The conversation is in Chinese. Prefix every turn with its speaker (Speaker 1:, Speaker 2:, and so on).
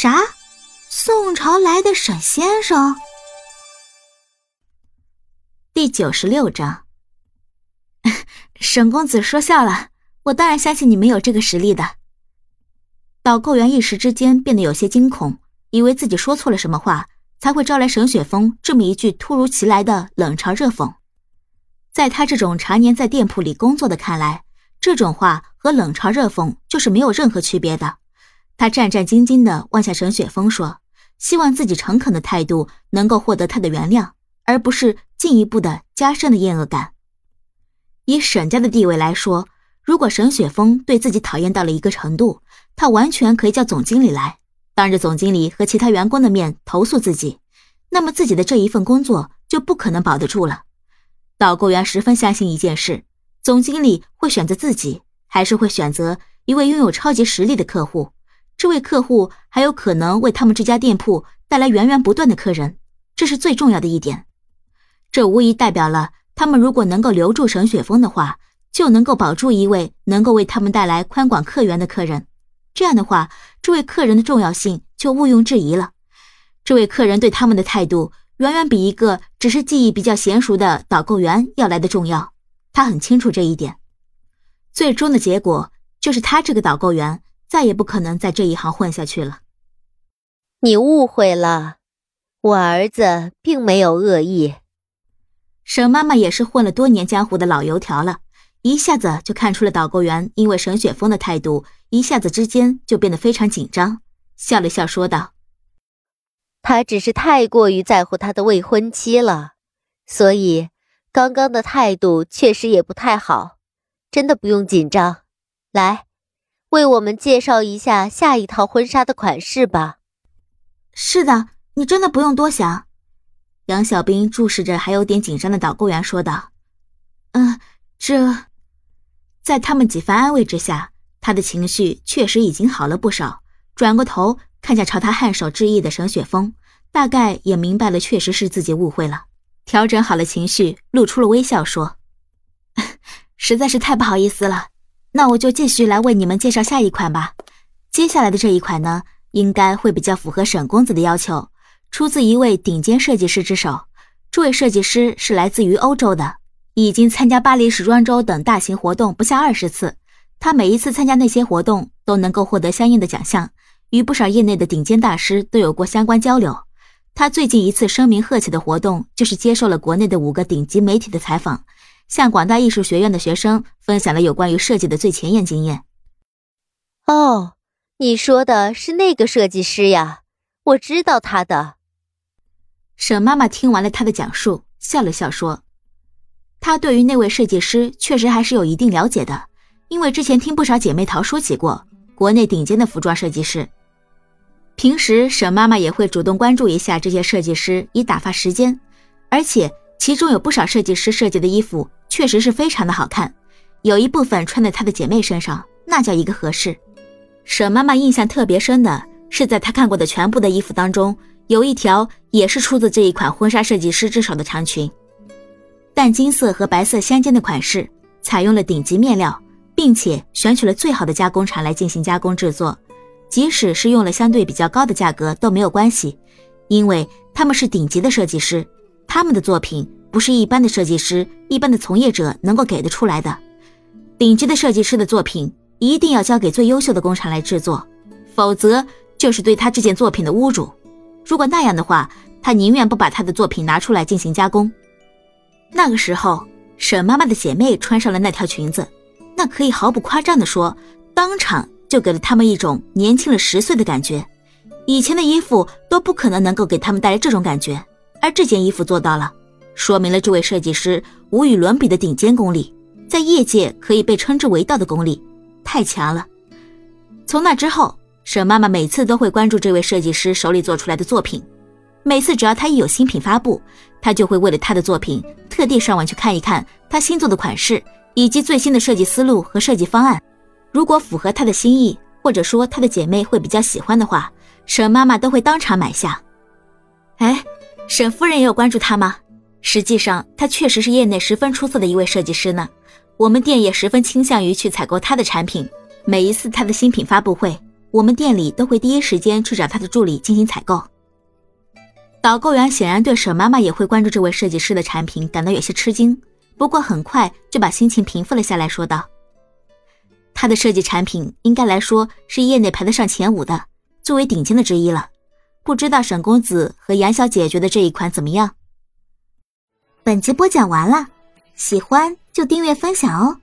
Speaker 1: 啥？宋朝来的沈先生？
Speaker 2: 第九十六章。沈公子说笑了，我当然相信你没有这个实力的。导购员一时之间变得有些惊恐，以为自己说错了什么话，才会招来沈雪峰这么一句突如其来的冷嘲热讽。在他这种常年在店铺里工作的看来，这种话和冷嘲热讽就是没有任何区别的。他战战兢兢地望向沈雪峰，说：“希望自己诚恳的态度能够获得他的原谅，而不是进一步的加深的厌恶感。以沈家的地位来说，如果沈雪峰对自己讨厌到了一个程度，他完全可以叫总经理来，当着总经理和其他员工的面投诉自己，那么自己的这一份工作就不可能保得住了。”导购员十分相信一件事。总经理会选择自己，还是会选择一位拥有超级实力的客户？这位客户还有可能为他们这家店铺带来源源不断的客人，这是最重要的一点。这无疑代表了他们如果能够留住沈雪峰的话，就能够保住一位能够为他们带来宽广客源的客人。这样的话，这位客人的重要性就毋庸置疑了。这位客人对他们的态度，远远比一个只是技艺比较娴熟的导购员要来的重要。他很清楚这一点，最终的结果就是他这个导购员再也不可能在这一行混下去了。
Speaker 3: 你误会了，我儿子并没有恶意。
Speaker 2: 沈妈妈也是混了多年江湖的老油条了，一下子就看出了导购员因为沈雪峰的态度，一下子之间就变得非常紧张，笑了笑说道：“
Speaker 3: 他只是太过于在乎他的未婚妻了，所以。”刚刚的态度确实也不太好，真的不用紧张。来，为我们介绍一下下一套婚纱的款式吧。
Speaker 2: 是的，你真的不用多想。杨小兵注视着还有点紧张的导购员说道：“嗯，这……”在他们几番安慰之下，他的情绪确实已经好了不少。转过头看向朝他颔首致意的沈雪峰，大概也明白了，确实是自己误会了。调整好了情绪，露出了微笑，说：“ 实在是太不好意思了，那我就继续来为你们介绍下一款吧。接下来的这一款呢，应该会比较符合沈公子的要求，出自一位顶尖设计师之手。这位设计师是来自于欧洲的，已经参加巴黎时装周等大型活动不下二十次。他每一次参加那些活动，都能够获得相应的奖项，与不少业内的顶尖大师都有过相关交流。”他最近一次声名鹤起的活动，就是接受了国内的五个顶级媒体的采访，向广大艺术学院的学生分享了有关于设计的最前沿经验。
Speaker 3: 哦，你说的是那个设计师呀？我知道他的。
Speaker 2: 沈妈妈听完了他的讲述，笑了笑说：“她对于那位设计师确实还是有一定了解的，因为之前听不少姐妹淘说起过国内顶尖的服装设计师。”平时沈妈妈也会主动关注一下这些设计师，以打发时间。而且其中有不少设计师设计的衣服确实是非常的好看，有一部分穿在她的姐妹身上，那叫一个合适。沈妈妈印象特别深的是，在她看过的全部的衣服当中，有一条也是出自这一款婚纱设计师之手的长裙，淡金色和白色相间的款式，采用了顶级面料，并且选取了最好的加工厂来进行加工制作。即使是用了相对比较高的价格都没有关系，因为他们是顶级的设计师，他们的作品不是一般的设计师、一般的从业者能够给得出来的。顶级的设计师的作品一定要交给最优秀的工厂来制作，否则就是对他这件作品的侮辱。如果那样的话，他宁愿不把他的作品拿出来进行加工。那个时候，沈妈妈的姐妹穿上了那条裙子，那可以毫不夸张地说，当场。就给了他们一种年轻了十岁的感觉，以前的衣服都不可能能够给他们带来这种感觉，而这件衣服做到了，说明了这位设计师无与伦比的顶尖功力，在业界可以被称之为道的功力，太强了。从那之后，沈妈妈每次都会关注这位设计师手里做出来的作品，每次只要他一有新品发布，她就会为了他的作品特地上网去看一看他新做的款式以及最新的设计思路和设计方案。如果符合她的心意，或者说她的姐妹会比较喜欢的话，沈妈妈都会当场买下。哎，沈夫人也有关注他吗？实际上，他确实是业内十分出色的一位设计师呢。我们店也十分倾向于去采购他的产品。每一次他的新品发布会，我们店里都会第一时间去找他的助理进行采购。导购员显然对沈妈妈也会关注这位设计师的产品感到有些吃惊，不过很快就把心情平复了下来，说道：“他的设计产品应该来说是业内排得上前五的，最为顶尖的之一了。不知道沈公子和杨小姐觉得这一款怎么样？”
Speaker 1: 本集播讲完了，喜欢就订阅分享哦。